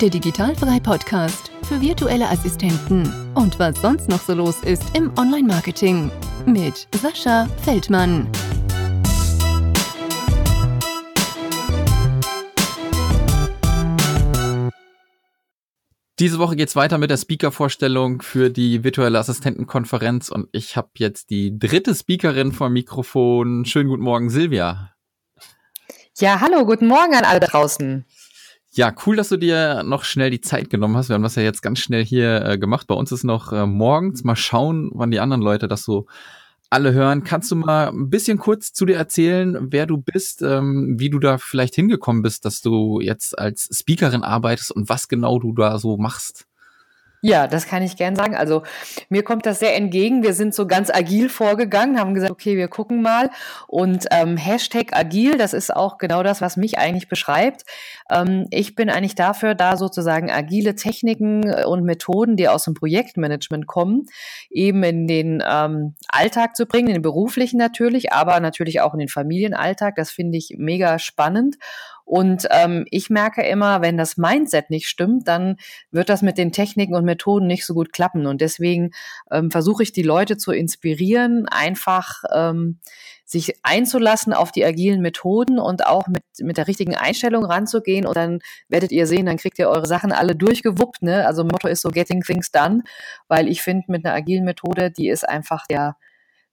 der Digitalfrei Podcast für virtuelle Assistenten und was sonst noch so los ist im Online-Marketing mit Sascha Feldmann. Diese Woche geht's weiter mit der Speaker-Vorstellung für die virtuelle Assistentenkonferenz und ich habe jetzt die dritte Speakerin vom Mikrofon. Schönen guten Morgen, Silvia. Ja, hallo, guten Morgen an alle draußen. Ja, cool, dass du dir noch schnell die Zeit genommen hast. Wir haben das ja jetzt ganz schnell hier äh, gemacht. Bei uns ist noch äh, morgens. Mal schauen, wann die anderen Leute das so alle hören. Kannst du mal ein bisschen kurz zu dir erzählen, wer du bist, ähm, wie du da vielleicht hingekommen bist, dass du jetzt als Speakerin arbeitest und was genau du da so machst? Ja, das kann ich gern sagen. Also mir kommt das sehr entgegen. Wir sind so ganz agil vorgegangen, haben gesagt, okay, wir gucken mal. Und ähm, Hashtag agil, das ist auch genau das, was mich eigentlich beschreibt. Ähm, ich bin eigentlich dafür da, sozusagen agile Techniken und Methoden, die aus dem Projektmanagement kommen, eben in den ähm, Alltag zu bringen, in den beruflichen natürlich, aber natürlich auch in den Familienalltag. Das finde ich mega spannend. Und ähm, ich merke immer, wenn das Mindset nicht stimmt, dann wird das mit den Techniken und Methoden nicht so gut klappen. Und deswegen ähm, versuche ich die Leute zu inspirieren, einfach ähm, sich einzulassen auf die agilen Methoden und auch mit, mit der richtigen Einstellung ranzugehen. Und dann werdet ihr sehen, dann kriegt ihr eure Sachen alle durchgewuppt. Ne? Also Motto ist so Getting Things Done, weil ich finde, mit einer agilen Methode, die ist einfach der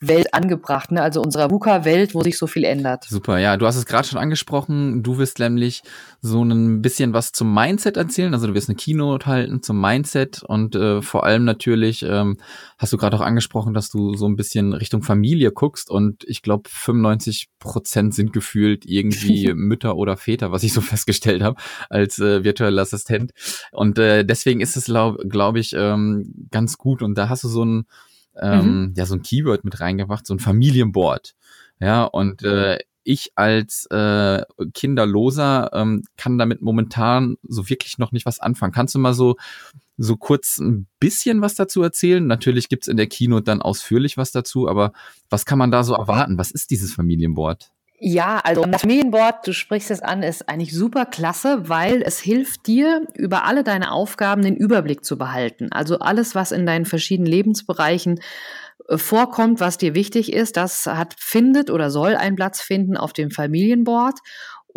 Welt angebracht, ne? also unserer VUCA-Welt, wo sich so viel ändert. Super, ja, du hast es gerade schon angesprochen. Du wirst nämlich so ein bisschen was zum Mindset erzählen. Also du wirst eine Keynote halten zum Mindset und äh, vor allem natürlich ähm, hast du gerade auch angesprochen, dass du so ein bisschen Richtung Familie guckst und ich glaube 95 Prozent sind gefühlt irgendwie Mütter oder Väter, was ich so festgestellt habe als äh, virtueller Assistent. Und äh, deswegen ist es, glaube glaub ich, ähm, ganz gut. Und da hast du so ein ähm, mhm. ja so ein Keyword mit reingebracht, so ein Familienboard. Ja, und äh, ich als äh, Kinderloser ähm, kann damit momentan so wirklich noch nicht was anfangen. Kannst du mal so so kurz ein bisschen was dazu erzählen? Natürlich gibt's in der Keynote dann ausführlich was dazu, aber was kann man da so erwarten? Was ist dieses Familienboard? Ja, also das Familienboard, du sprichst es an, ist eigentlich super klasse, weil es hilft dir, über alle deine Aufgaben den Überblick zu behalten. Also alles, was in deinen verschiedenen Lebensbereichen äh, vorkommt, was dir wichtig ist, das hat, findet oder soll einen Platz finden auf dem Familienboard.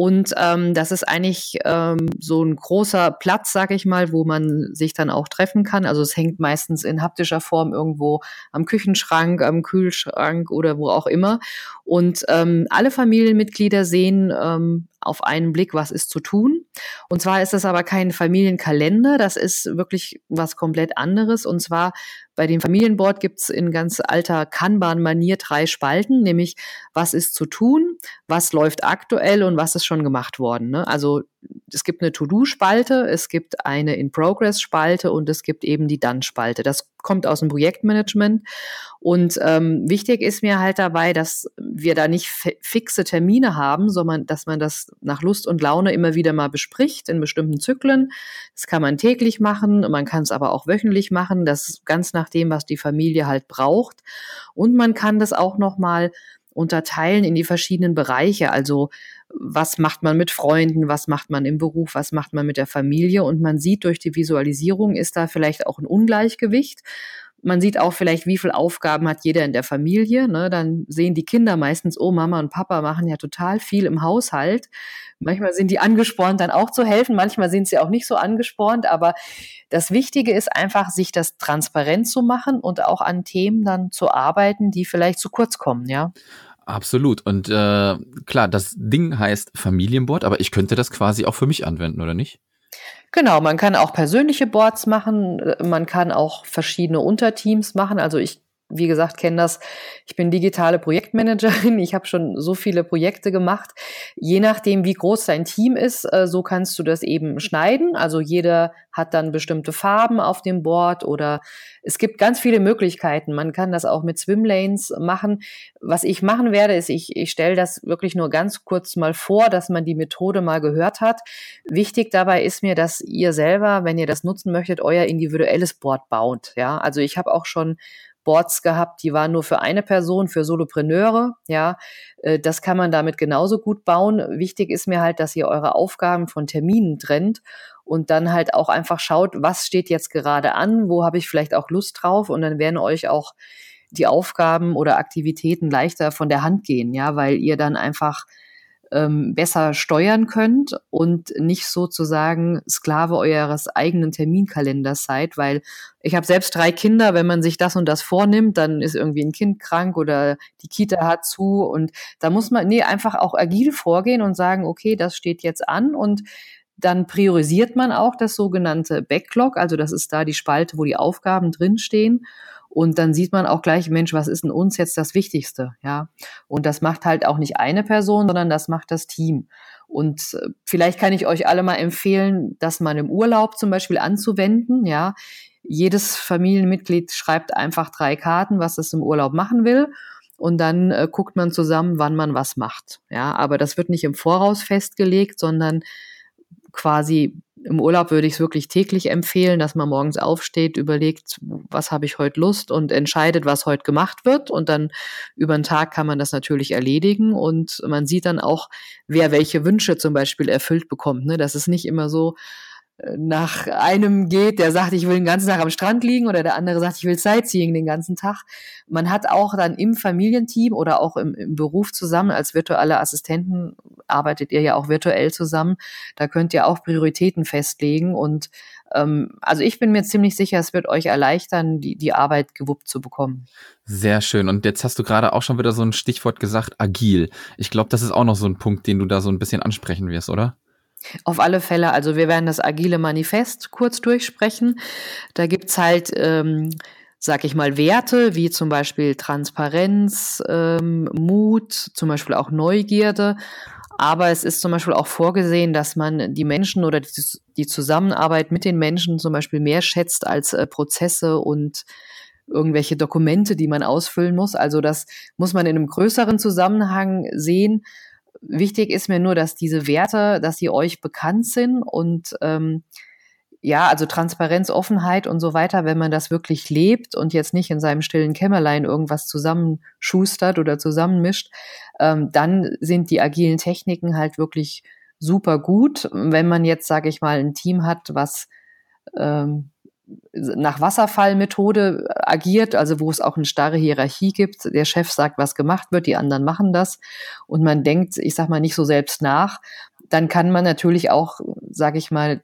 Und ähm, das ist eigentlich ähm, so ein großer Platz, sag ich mal, wo man sich dann auch treffen kann. Also es hängt meistens in haptischer Form irgendwo am Küchenschrank, am Kühlschrank oder wo auch immer. Und ähm, alle Familienmitglieder sehen ähm, auf einen Blick, was ist zu tun. Und zwar ist das aber kein Familienkalender, das ist wirklich was komplett anderes. Und zwar bei dem Familienboard gibt's in ganz alter Kanban-Manier drei Spalten, nämlich was ist zu tun, was läuft aktuell und was ist schon gemacht worden. Ne? Also es gibt eine To-Do-Spalte, es gibt eine In-Progress-Spalte und es gibt eben die Done-Spalte. Das kommt aus dem Projektmanagement. Und ähm, wichtig ist mir halt dabei, dass wir da nicht fixe Termine haben, sondern dass man das nach Lust und Laune immer wieder mal bespricht in bestimmten Zyklen. Das kann man täglich machen, man kann es aber auch wöchentlich machen. Das ist ganz nach dem, was die Familie halt braucht. Und man kann das auch noch mal unterteilen in die verschiedenen Bereiche. Also was macht man mit Freunden, was macht man im Beruf, was macht man mit der Familie. Und man sieht durch die Visualisierung, ist da vielleicht auch ein Ungleichgewicht. Man sieht auch vielleicht, wie viele Aufgaben hat jeder in der Familie. Ne? Dann sehen die Kinder meistens, oh, Mama und Papa machen ja total viel im Haushalt. Manchmal sind die angespornt, dann auch zu helfen. Manchmal sind sie auch nicht so angespornt. Aber das Wichtige ist einfach, sich das transparent zu machen und auch an Themen dann zu arbeiten, die vielleicht zu kurz kommen, ja. Absolut. Und äh, klar, das Ding heißt Familienboard, aber ich könnte das quasi auch für mich anwenden, oder nicht? Genau, man kann auch persönliche Boards machen, man kann auch verschiedene Unterteams machen. Also ich wie gesagt, kenne das. Ich bin digitale Projektmanagerin. Ich habe schon so viele Projekte gemacht. Je nachdem, wie groß dein Team ist, äh, so kannst du das eben schneiden. Also jeder hat dann bestimmte Farben auf dem Board oder es gibt ganz viele Möglichkeiten. Man kann das auch mit Swimlanes machen. Was ich machen werde, ist, ich, ich stelle das wirklich nur ganz kurz mal vor, dass man die Methode mal gehört hat. Wichtig dabei ist mir, dass ihr selber, wenn ihr das nutzen möchtet, euer individuelles Board baut. Ja, also ich habe auch schon Boards gehabt, die waren nur für eine Person, für Solopreneure. Ja, äh, das kann man damit genauso gut bauen. Wichtig ist mir halt, dass ihr eure Aufgaben von Terminen trennt und dann halt auch einfach schaut, was steht jetzt gerade an, wo habe ich vielleicht auch Lust drauf und dann werden euch auch die Aufgaben oder Aktivitäten leichter von der Hand gehen, ja, weil ihr dann einfach ähm, besser steuern könnt und nicht sozusagen Sklave eures eigenen Terminkalenders seid, weil ich habe selbst drei Kinder, wenn man sich das und das vornimmt, dann ist irgendwie ein Kind krank oder die Kita hat zu und da muss man nee einfach auch agil vorgehen und sagen, okay, das steht jetzt an und dann priorisiert man auch das sogenannte Backlog, also das ist da die Spalte, wo die Aufgaben drinstehen. Und dann sieht man auch gleich, Mensch, was ist denn uns jetzt das Wichtigste? Ja. Und das macht halt auch nicht eine Person, sondern das macht das Team. Und äh, vielleicht kann ich euch alle mal empfehlen, das mal im Urlaub zum Beispiel anzuwenden. Ja. Jedes Familienmitglied schreibt einfach drei Karten, was es im Urlaub machen will. Und dann äh, guckt man zusammen, wann man was macht. Ja, aber das wird nicht im Voraus festgelegt, sondern quasi im Urlaub würde ich es wirklich täglich empfehlen, dass man morgens aufsteht, überlegt, was habe ich heute Lust und entscheidet, was heute gemacht wird. Und dann über den Tag kann man das natürlich erledigen und man sieht dann auch, wer welche Wünsche zum Beispiel erfüllt bekommt. Ne? Das ist nicht immer so, nach einem geht, der sagt, ich will den ganzen Tag am Strand liegen oder der andere sagt, ich will Sightseeing den ganzen Tag. Man hat auch dann im Familienteam oder auch im, im Beruf zusammen, als virtuelle Assistenten arbeitet ihr ja auch virtuell zusammen. Da könnt ihr auch Prioritäten festlegen und ähm, also ich bin mir ziemlich sicher, es wird euch erleichtern, die, die Arbeit gewuppt zu bekommen. Sehr schön. Und jetzt hast du gerade auch schon wieder so ein Stichwort gesagt, agil. Ich glaube, das ist auch noch so ein Punkt, den du da so ein bisschen ansprechen wirst, oder? Auf alle Fälle, also wir werden das agile Manifest kurz durchsprechen. Da gibt's halt, ähm, sag ich mal, Werte wie zum Beispiel Transparenz, ähm, Mut, zum Beispiel auch Neugierde. Aber es ist zum Beispiel auch vorgesehen, dass man die Menschen oder die, die Zusammenarbeit mit den Menschen zum Beispiel mehr schätzt als äh, Prozesse und irgendwelche Dokumente, die man ausfüllen muss. Also das muss man in einem größeren Zusammenhang sehen Wichtig ist mir nur, dass diese Werte, dass sie euch bekannt sind und ähm, ja, also Transparenz, Offenheit und so weiter, wenn man das wirklich lebt und jetzt nicht in seinem stillen Kämmerlein irgendwas zusammenschustert oder zusammenmischt, ähm, dann sind die agilen Techniken halt wirklich super gut. Wenn man jetzt, sage ich mal, ein Team hat, was ähm, nach Wasserfallmethode agiert, also wo es auch eine starre Hierarchie gibt. Der Chef sagt, was gemacht wird, die anderen machen das und man denkt, ich sag mal, nicht so selbst nach, dann kann man natürlich auch, sage ich mal,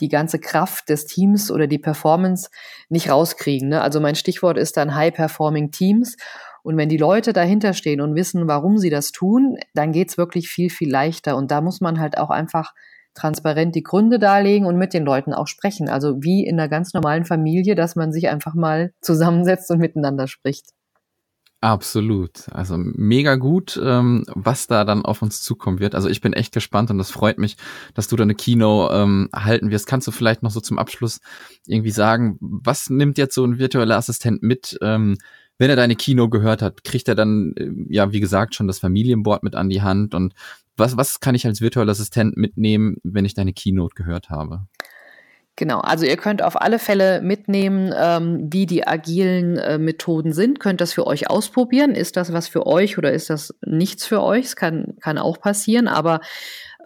die ganze Kraft des Teams oder die Performance nicht rauskriegen. Ne? Also mein Stichwort ist dann High-Performing Teams. Und wenn die Leute dahinter stehen und wissen, warum sie das tun, dann geht's wirklich viel, viel leichter. Und da muss man halt auch einfach transparent die Gründe darlegen und mit den Leuten auch sprechen. Also wie in einer ganz normalen Familie, dass man sich einfach mal zusammensetzt und miteinander spricht. Absolut. Also mega gut, ähm, was da dann auf uns zukommen wird. Also ich bin echt gespannt und das freut mich, dass du da eine Kino ähm, halten wirst. Kannst du vielleicht noch so zum Abschluss irgendwie sagen, was nimmt jetzt so ein virtueller Assistent mit, ähm, wenn er deine Kino gehört hat? Kriegt er dann, äh, ja, wie gesagt, schon das Familienboard mit an die Hand und was, was kann ich als virtueller Assistent mitnehmen, wenn ich deine Keynote gehört habe? Genau, also ihr könnt auf alle Fälle mitnehmen, ähm, wie die agilen äh, Methoden sind, könnt das für euch ausprobieren. Ist das was für euch oder ist das nichts für euch? Es kann, kann auch passieren, aber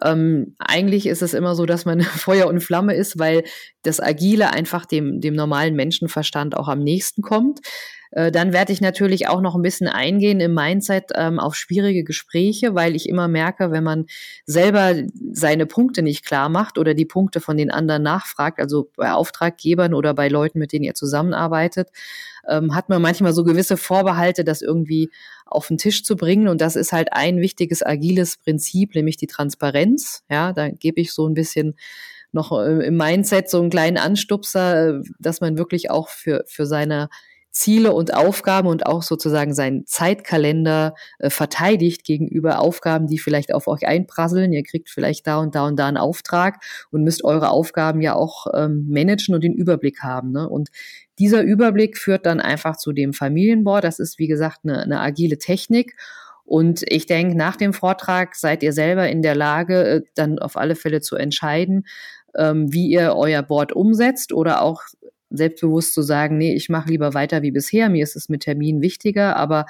ähm, eigentlich ist es immer so, dass man Feuer und Flamme ist, weil das Agile einfach dem, dem normalen Menschenverstand auch am nächsten kommt. Äh, dann werde ich natürlich auch noch ein bisschen eingehen im Mindset ähm, auf schwierige Gespräche, weil ich immer merke, wenn man selber seine Punkte nicht klar macht oder die Punkte von den anderen nachfragt, also bei Auftraggebern oder bei Leuten, mit denen ihr zusammenarbeitet, ähm, hat man manchmal so gewisse Vorbehalte, das irgendwie auf den Tisch zu bringen. Und das ist halt ein wichtiges agiles Prinzip, nämlich die Transparenz. Ja, da gebe ich so ein bisschen noch äh, im Mindset so einen kleinen Anstupser, äh, dass man wirklich auch für, für seine Ziele und Aufgaben und auch sozusagen seinen Zeitkalender äh, verteidigt gegenüber Aufgaben, die vielleicht auf euch einprasseln. Ihr kriegt vielleicht da und da und da einen Auftrag und müsst eure Aufgaben ja auch ähm, managen und den Überblick haben. Ne? Und dieser Überblick führt dann einfach zu dem Familienboard. Das ist, wie gesagt, eine, eine agile Technik. Und ich denke, nach dem Vortrag seid ihr selber in der Lage, äh, dann auf alle Fälle zu entscheiden, ähm, wie ihr euer Board umsetzt oder auch selbstbewusst zu sagen, nee, ich mache lieber weiter wie bisher, mir ist es mit Termin wichtiger, aber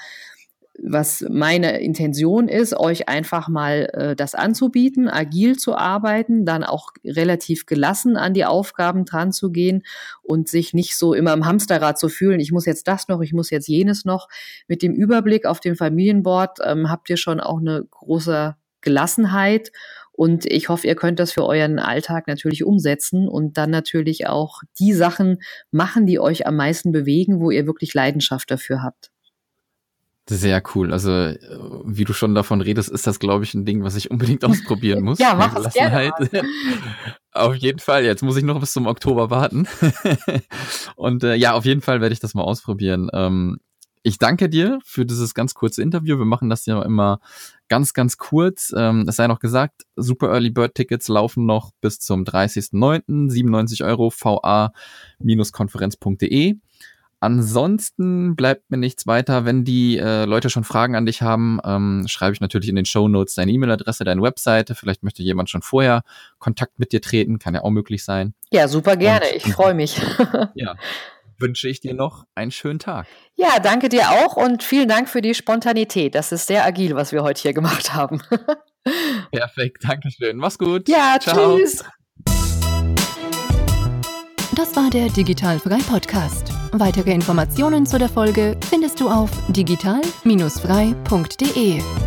was meine Intention ist, euch einfach mal äh, das anzubieten, agil zu arbeiten, dann auch relativ gelassen an die Aufgaben dran zu gehen und sich nicht so immer im Hamsterrad zu fühlen, ich muss jetzt das noch, ich muss jetzt jenes noch. Mit dem Überblick auf dem Familienboard ähm, habt ihr schon auch eine große Gelassenheit und ich hoffe, ihr könnt das für euren Alltag natürlich umsetzen und dann natürlich auch die Sachen machen, die euch am meisten bewegen, wo ihr wirklich Leidenschaft dafür habt. Sehr cool. Also, wie du schon davon redest, ist das, glaube ich, ein Ding, was ich unbedingt ausprobieren muss. ja, mach es gerne. auf jeden Fall. Jetzt muss ich noch bis zum Oktober warten. Und äh, ja, auf jeden Fall werde ich das mal ausprobieren. Ähm, ich danke dir für dieses ganz kurze Interview. Wir machen das ja immer ganz, ganz kurz. Ähm, es sei noch gesagt, Super Early Bird Tickets laufen noch bis zum 30.09. 97 Euro va-konferenz.de. Ansonsten bleibt mir nichts weiter. Wenn die äh, Leute schon Fragen an dich haben, ähm, schreibe ich natürlich in den Show Notes deine E-Mail-Adresse, deine Webseite. Vielleicht möchte jemand schon vorher Kontakt mit dir treten, kann ja auch möglich sein. Ja, super gerne. Und, ich freue mich. ja, wünsche ich dir noch einen schönen Tag. Ja, danke dir auch und vielen Dank für die Spontanität. Das ist sehr agil, was wir heute hier gemacht haben. Perfekt, danke schön. Mach's gut. Ja, Ciao. tschüss. Das war der Digitalfrei Podcast. Weitere Informationen zu der Folge findest du auf digital-frei.de.